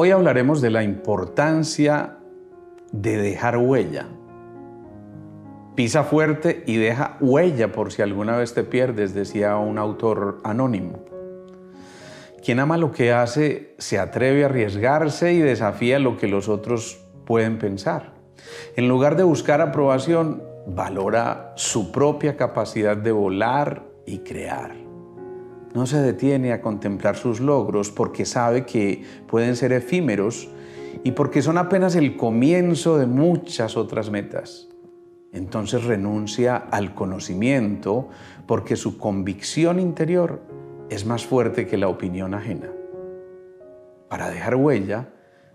Hoy hablaremos de la importancia de dejar huella. Pisa fuerte y deja huella por si alguna vez te pierdes, decía un autor anónimo. Quien ama lo que hace se atreve a arriesgarse y desafía lo que los otros pueden pensar. En lugar de buscar aprobación, valora su propia capacidad de volar y crear. No se detiene a contemplar sus logros porque sabe que pueden ser efímeros y porque son apenas el comienzo de muchas otras metas. Entonces renuncia al conocimiento porque su convicción interior es más fuerte que la opinión ajena. Para dejar huella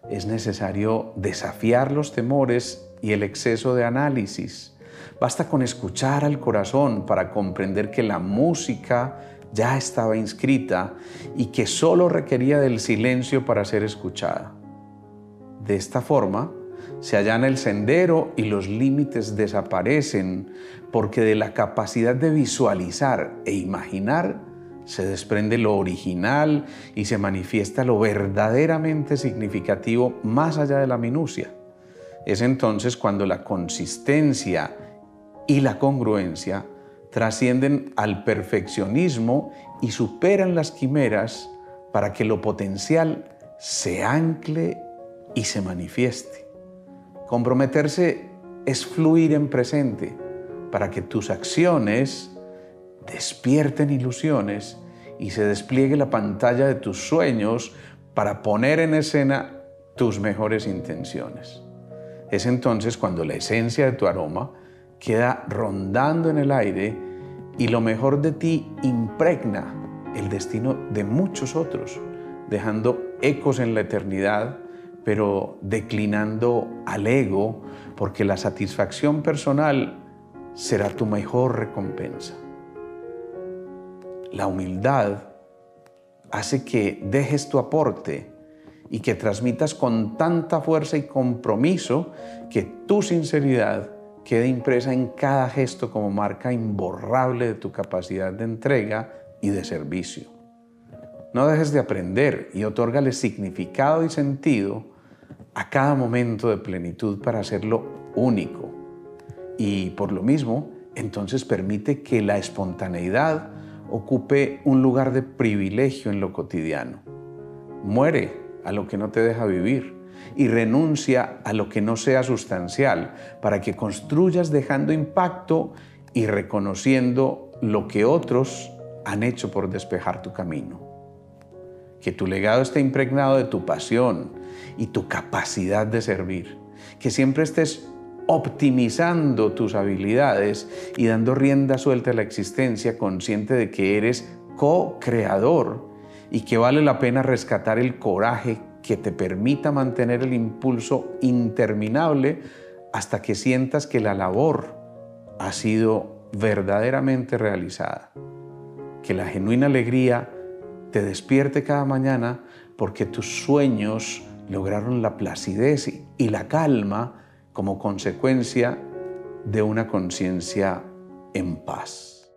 es necesario desafiar los temores y el exceso de análisis. Basta con escuchar al corazón para comprender que la música ya estaba inscrita y que solo requería del silencio para ser escuchada. De esta forma, se allana el sendero y los límites desaparecen porque de la capacidad de visualizar e imaginar se desprende lo original y se manifiesta lo verdaderamente significativo más allá de la minucia. Es entonces cuando la consistencia y la congruencia trascienden al perfeccionismo y superan las quimeras para que lo potencial se ancle y se manifieste. Comprometerse es fluir en presente para que tus acciones despierten ilusiones y se despliegue la pantalla de tus sueños para poner en escena tus mejores intenciones. Es entonces cuando la esencia de tu aroma queda rondando en el aire y lo mejor de ti impregna el destino de muchos otros, dejando ecos en la eternidad, pero declinando al ego, porque la satisfacción personal será tu mejor recompensa. La humildad hace que dejes tu aporte y que transmitas con tanta fuerza y compromiso que tu sinceridad quede impresa en cada gesto como marca imborrable de tu capacidad de entrega y de servicio. No dejes de aprender y otórgale significado y sentido a cada momento de plenitud para hacerlo único. Y por lo mismo, entonces permite que la espontaneidad ocupe un lugar de privilegio en lo cotidiano. Muere a lo que no te deja vivir y renuncia a lo que no sea sustancial para que construyas dejando impacto y reconociendo lo que otros han hecho por despejar tu camino. Que tu legado esté impregnado de tu pasión y tu capacidad de servir. Que siempre estés optimizando tus habilidades y dando rienda suelta a la existencia consciente de que eres co-creador y que vale la pena rescatar el coraje que te permita mantener el impulso interminable hasta que sientas que la labor ha sido verdaderamente realizada. Que la genuina alegría te despierte cada mañana porque tus sueños lograron la placidez y la calma como consecuencia de una conciencia en paz.